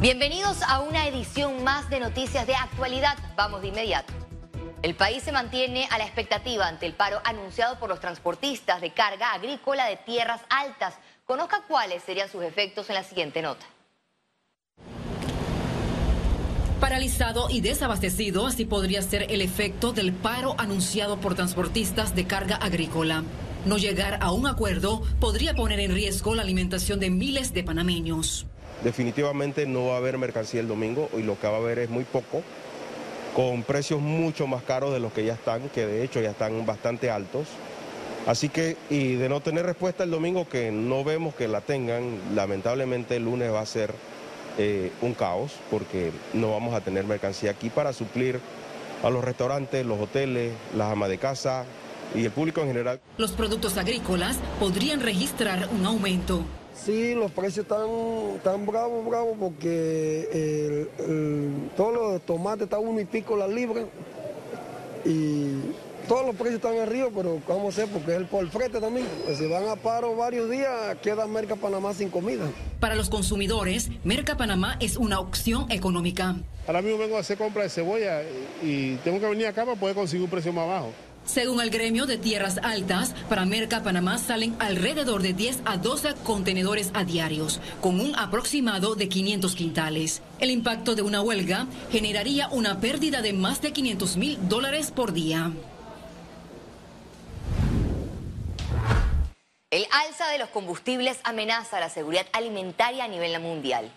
Bienvenidos a una edición más de Noticias de Actualidad. Vamos de inmediato. El país se mantiene a la expectativa ante el paro anunciado por los transportistas de carga agrícola de tierras altas. Conozca cuáles serían sus efectos en la siguiente nota. Paralizado y desabastecido, así podría ser el efecto del paro anunciado por transportistas de carga agrícola. No llegar a un acuerdo podría poner en riesgo la alimentación de miles de panameños. Definitivamente no va a haber mercancía el domingo y lo que va a haber es muy poco, con precios mucho más caros de los que ya están, que de hecho ya están bastante altos. Así que, y de no tener respuesta el domingo, que no vemos que la tengan, lamentablemente el lunes va a ser eh, un caos, porque no vamos a tener mercancía aquí para suplir a los restaurantes, los hoteles, las amas de casa y el público en general. Los productos agrícolas podrían registrar un aumento. Sí, los precios están tan bravos, bravos, porque todos los tomates están uno y pico la libra y todos los precios están arriba, pero vamos a hacer porque es el por frete también. Pues si van a paro varios días, queda Merca Panamá sin comida. Para los consumidores, Merca Panamá es una opción económica. Ahora mismo vengo a hacer compra de cebolla y tengo que venir acá para poder conseguir un precio más bajo. Según el gremio de tierras altas, para Merca Panamá salen alrededor de 10 a 12 contenedores a diarios, con un aproximado de 500 quintales. El impacto de una huelga generaría una pérdida de más de 500 mil dólares por día. El alza de los combustibles amenaza la seguridad alimentaria a nivel mundial.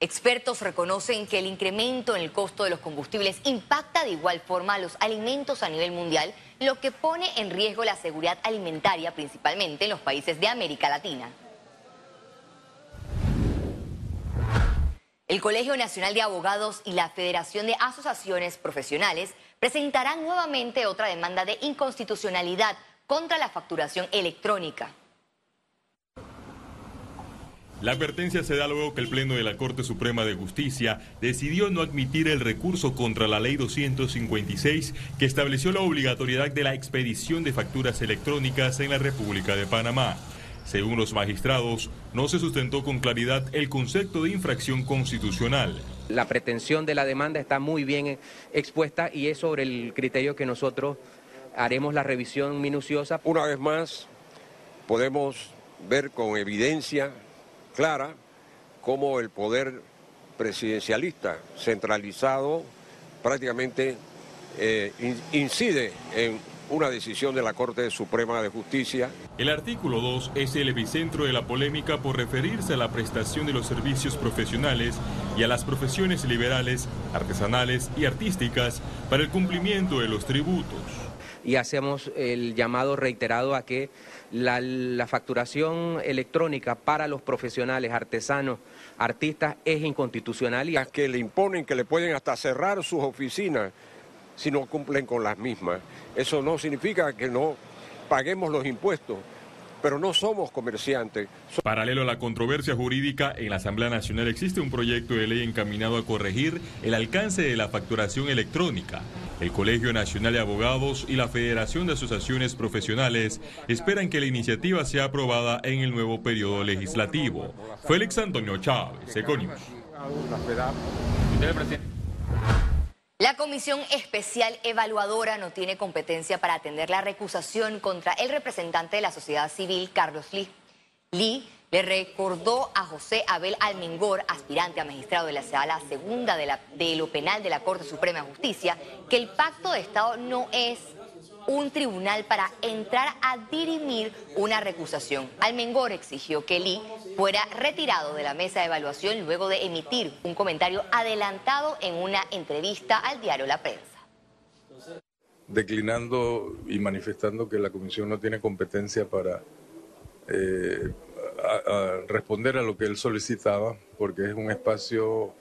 Expertos reconocen que el incremento en el costo de los combustibles impacta de igual forma a los alimentos a nivel mundial, lo que pone en riesgo la seguridad alimentaria principalmente en los países de América Latina. El Colegio Nacional de Abogados y la Federación de Asociaciones Profesionales presentarán nuevamente otra demanda de inconstitucionalidad contra la facturación electrónica. La advertencia se da luego que el Pleno de la Corte Suprema de Justicia decidió no admitir el recurso contra la Ley 256 que estableció la obligatoriedad de la expedición de facturas electrónicas en la República de Panamá. Según los magistrados, no se sustentó con claridad el concepto de infracción constitucional. La pretensión de la demanda está muy bien expuesta y es sobre el criterio que nosotros haremos la revisión minuciosa. Una vez más, podemos ver con evidencia clara cómo el poder presidencialista centralizado prácticamente eh, incide en una decisión de la Corte Suprema de Justicia. El artículo 2 es el epicentro de la polémica por referirse a la prestación de los servicios profesionales y a las profesiones liberales, artesanales y artísticas para el cumplimiento de los tributos. Y hacemos el llamado reiterado a que la, facturación electrónica para los profesionales, artesanos, artistas es inconstitucional. Y... Que le imponen que le pueden hasta cerrar sus oficinas si no cumplen con las mismas. Eso no significa que no paguemos los impuestos, pero no somos comerciantes. Paralelo a la controversia jurídica, en la Asamblea Nacional existe un proyecto de ley encaminado a corregir el alcance de la facturación electrónica. El Colegio Nacional de Abogados y la Federación de Asociaciones Profesionales esperan que la iniciativa sea aprobada en el nuevo periodo legislativo. Félix Antonio Chávez, Econius. La Comisión Especial Evaluadora no tiene competencia para atender la recusación contra el representante de la sociedad civil, Carlos Lee. Lee le recordó a José Abel Almengor, aspirante a magistrado de la Sala Segunda de, de lo Penal de la Corte Suprema de Justicia, que el pacto de Estado no es un tribunal para entrar a dirimir una recusación. Almengor exigió que Lee fuera retirado de la mesa de evaluación luego de emitir un comentario adelantado en una entrevista al diario La Prensa. Declinando y manifestando que la comisión no tiene competencia para eh, responder a lo que él solicitaba, porque es un espacio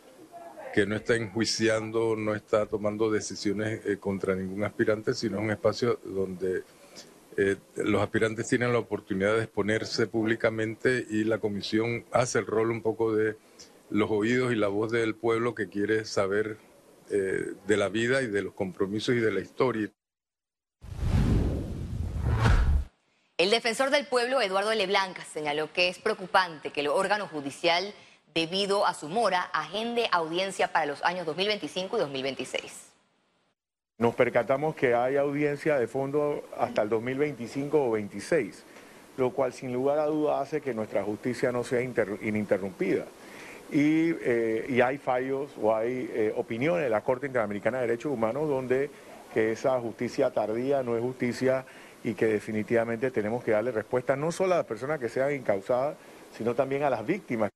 que no está enjuiciando, no está tomando decisiones eh, contra ningún aspirante, sino un espacio donde eh, los aspirantes tienen la oportunidad de exponerse públicamente y la comisión hace el rol un poco de los oídos y la voz del pueblo que quiere saber eh, de la vida y de los compromisos y de la historia. El defensor del pueblo, Eduardo Leblanc, señaló que es preocupante que el órgano judicial debido a su mora, agende audiencia para los años 2025 y 2026. Nos percatamos que hay audiencia de fondo hasta el 2025 o 2026, lo cual sin lugar a duda hace que nuestra justicia no sea ininterrumpida. Y, eh, y, hay fallos o hay eh, opiniones de la Corte Interamericana de Derechos Humanos donde que esa justicia tardía no es justicia y que definitivamente tenemos que darle respuesta no solo a las personas que sean incausadas, sino también a las víctimas.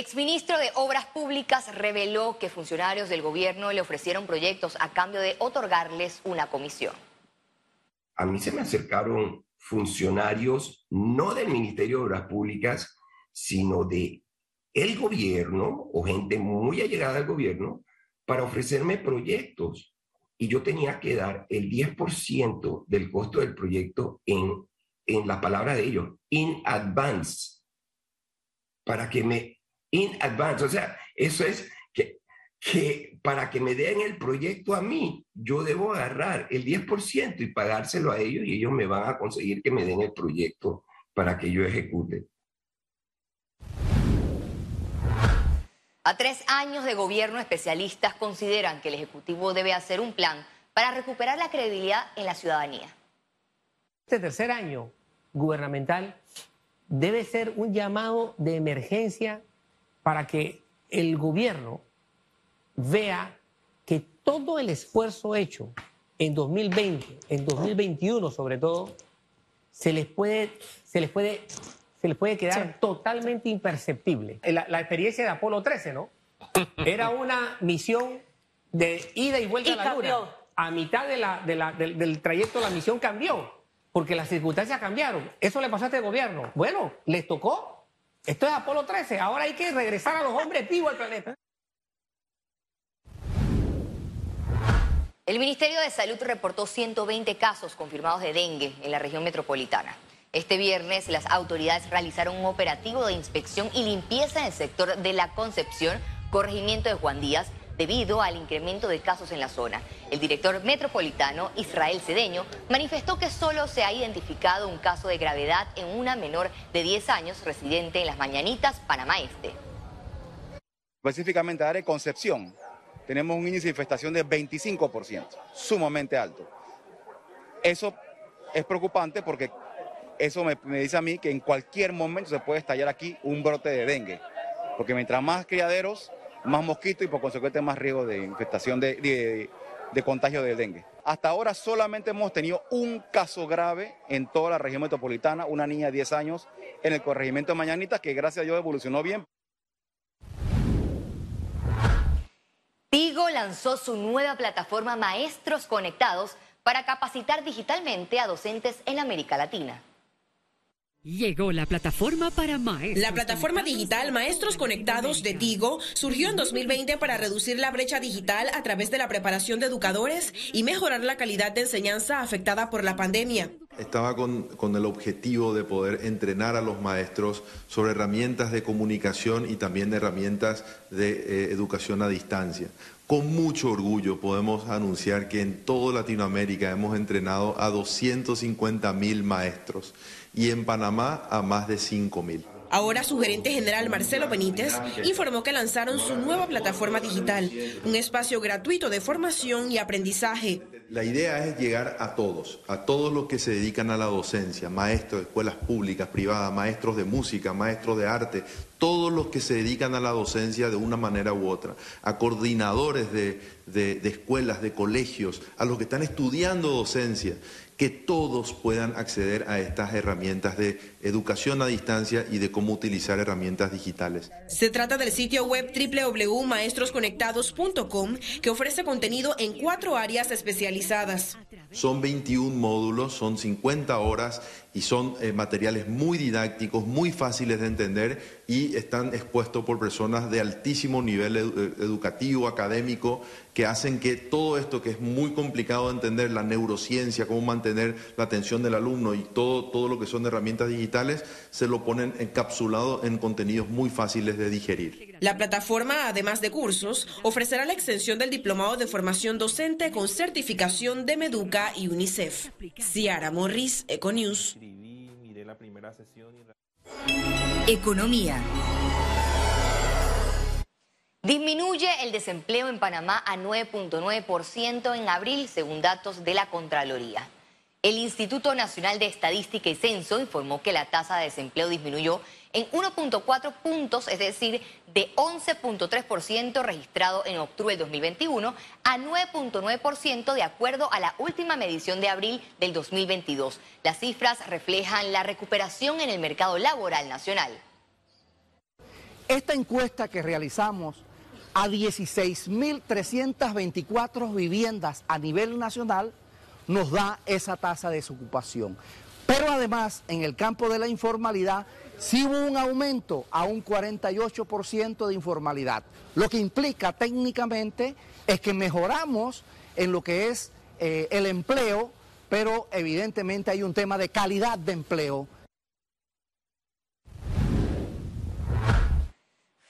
Exministro de Obras Públicas reveló que funcionarios del gobierno le ofrecieron proyectos a cambio de otorgarles una comisión. A mí se me acercaron funcionarios no del Ministerio de Obras Públicas, sino de el gobierno o gente muy allegada al gobierno para ofrecerme proyectos y yo tenía que dar el 10% del costo del proyecto en, en la palabra de ellos, in advance, para que me, in advance, o sea, eso es que, que para que me den el proyecto a mí, yo debo agarrar el 10% y pagárselo a ellos y ellos me van a conseguir que me den el proyecto para que yo ejecute. A tres años de gobierno, especialistas consideran que el Ejecutivo debe hacer un plan para recuperar la credibilidad en la ciudadanía. Este tercer año gubernamental debe ser un llamado de emergencia para que el gobierno vea que todo el esfuerzo hecho en 2020, en 2021 sobre todo, se les puede, se les puede se les puede quedar totalmente imperceptible. La, la, experiencia de Apolo 13, ¿no? Era una misión de ida y vuelta a la Luna. A mitad de la, del, del, trayecto la misión cambió, porque las circunstancias cambiaron. Eso le pasó a este gobierno. Bueno, les tocó. Esto es Apolo 13. Ahora hay que regresar a los hombres vivos al planeta. El Ministerio de Salud reportó 120 casos confirmados de dengue en la región metropolitana. Este viernes las autoridades realizaron un operativo de inspección y limpieza en el sector de la Concepción, corregimiento de Juan Díaz, debido al incremento de casos en la zona. El director metropolitano, Israel Cedeño, manifestó que solo se ha identificado un caso de gravedad en una menor de 10 años residente en Las Mañanitas, Panamá Este. Específicamente, área de Concepción, tenemos un índice de infestación de 25%, sumamente alto. Eso es preocupante porque eso me, dice a mí que en cualquier momento se puede estallar aquí un brote de dengue, porque mientras más criaderos, más mosquitos y por consecuencia más riesgo de infestación de, contagio de dengue. Hasta ahora solamente hemos tenido un caso grave en toda la región metropolitana, una niña de 10 años en el corregimiento de Mañanitas, que gracias a Dios evolucionó bien. Tigo lanzó su nueva plataforma Maestros Conectados para capacitar digitalmente a docentes en América Latina. Llegó la plataforma para maestros. La plataforma digital Maestros Conectados de Tigo surgió en 2020 para reducir la brecha digital a través de la preparación de educadores y mejorar la calidad de enseñanza afectada por la pandemia. Estaba con, con el objetivo de poder entrenar a los maestros sobre herramientas de comunicación y también herramientas de eh, educación a distancia. Con mucho orgullo podemos anunciar que en toda Latinoamérica hemos entrenado a 250 mil maestros y en Panamá a más de 5 mil. Ahora su gerente general Marcelo Benítez informó que lanzaron su nueva plataforma digital, un espacio gratuito de formación y aprendizaje. La idea es llegar a todos, a todos los que se dedican a la docencia, maestros de escuelas públicas, privadas, maestros de música, maestros de arte, todos los que se dedican a la docencia de una manera u otra, a coordinadores de, de escuelas, de colegios, a los que están estudiando docencia que todos puedan acceder a estas herramientas de educación a distancia y de cómo utilizar herramientas digitales. Se trata del sitio web www.maestrosconectados.com que ofrece contenido en cuatro áreas especializadas. Son 21 módulos, son 50 horas y son eh, materiales muy didácticos, muy fáciles de entender y están expuestos por personas de altísimo nivel eh, educativo, académico, que hacen que todo esto que es muy complicado de entender, la neurociencia, cómo mantener la atención del alumno y todo, todo lo que son herramientas digitales, se lo ponen encapsulado en contenidos muy fáciles de digerir. La plataforma, además de cursos, ofrecerá la extensión del diplomado de formación docente con certificación de Meduca y UNICEF. Ciara Morris, Econews. Economía. Disminuye el desempleo en Panamá a 9.9% en abril, según datos de la Contraloría. El Instituto Nacional de Estadística y Censo informó que la tasa de desempleo disminuyó en 1.4 puntos, es decir, de 11.3% registrado en octubre del 2021 a 9.9% de acuerdo a la última medición de abril del 2022. Las cifras reflejan la recuperación en el mercado laboral nacional. Esta encuesta que realizamos a 16.324 viviendas a nivel nacional nos da esa tasa de desocupación. Pero además, en el campo de la informalidad, sí hubo un aumento a un 48% de informalidad, lo que implica técnicamente es que mejoramos en lo que es eh, el empleo, pero evidentemente hay un tema de calidad de empleo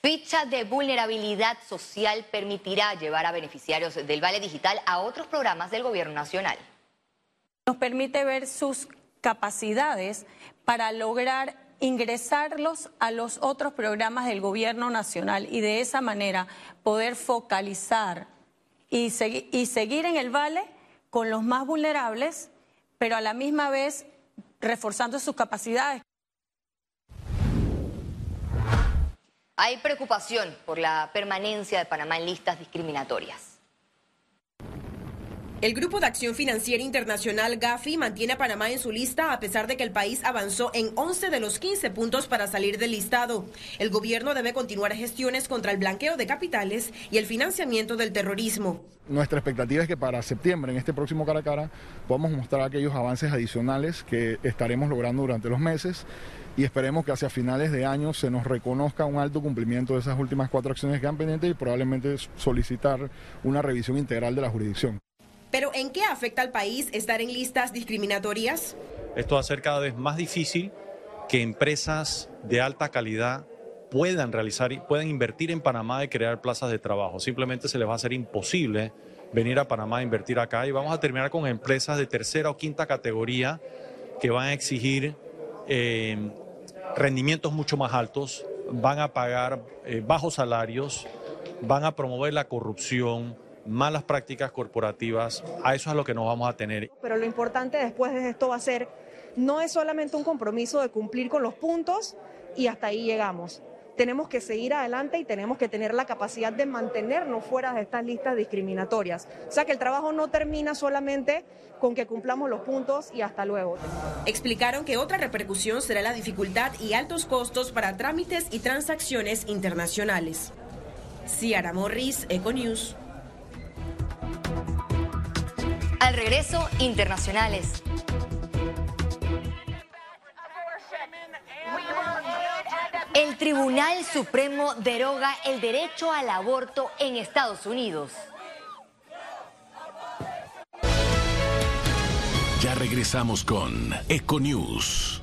Ficha de vulnerabilidad social permitirá llevar a beneficiarios del Vale Digital a otros programas del Gobierno Nacional. Nos permite ver sus capacidades para lograr ingresarlos a los otros programas del Gobierno Nacional y de esa manera poder focalizar y, y seguir en el Vale con los más vulnerables, pero a la misma vez reforzando sus capacidades. Hay preocupación por la permanencia de Panamá en listas discriminatorias. El Grupo de Acción Financiera Internacional GAFI mantiene a Panamá en su lista a pesar de que el país avanzó en 11 de los 15 puntos para salir del listado. El gobierno debe continuar gestiones contra el blanqueo de capitales y el financiamiento del terrorismo. Nuestra expectativa es que para septiembre, en este próximo cara a cara, podamos mostrar aquellos avances adicionales que estaremos logrando durante los meses y esperemos que hacia finales de año se nos reconozca un alto cumplimiento de esas últimas cuatro acciones que han pendiente y probablemente solicitar una revisión integral de la jurisdicción. Pero ¿en qué afecta al país estar en listas discriminatorias? Esto va a ser cada vez más difícil que empresas de alta calidad puedan realizar, y puedan invertir en Panamá y crear plazas de trabajo. Simplemente se les va a hacer imposible venir a Panamá a invertir acá y vamos a terminar con empresas de tercera o quinta categoría que van a exigir eh, rendimientos mucho más altos, van a pagar eh, bajos salarios, van a promover la corrupción, malas prácticas corporativas. A eso es a lo que nos vamos a tener. Pero lo importante después de esto va a ser, no es solamente un compromiso de cumplir con los puntos y hasta ahí llegamos tenemos que seguir adelante y tenemos que tener la capacidad de mantenernos fuera de estas listas discriminatorias. O sea que el trabajo no termina solamente con que cumplamos los puntos y hasta luego. Explicaron que otra repercusión será la dificultad y altos costos para trámites y transacciones internacionales. Ciara Morris, Econews. Al regreso, internacionales. El Tribunal Supremo deroga el derecho al aborto en Estados Unidos. Ya regresamos con Econews.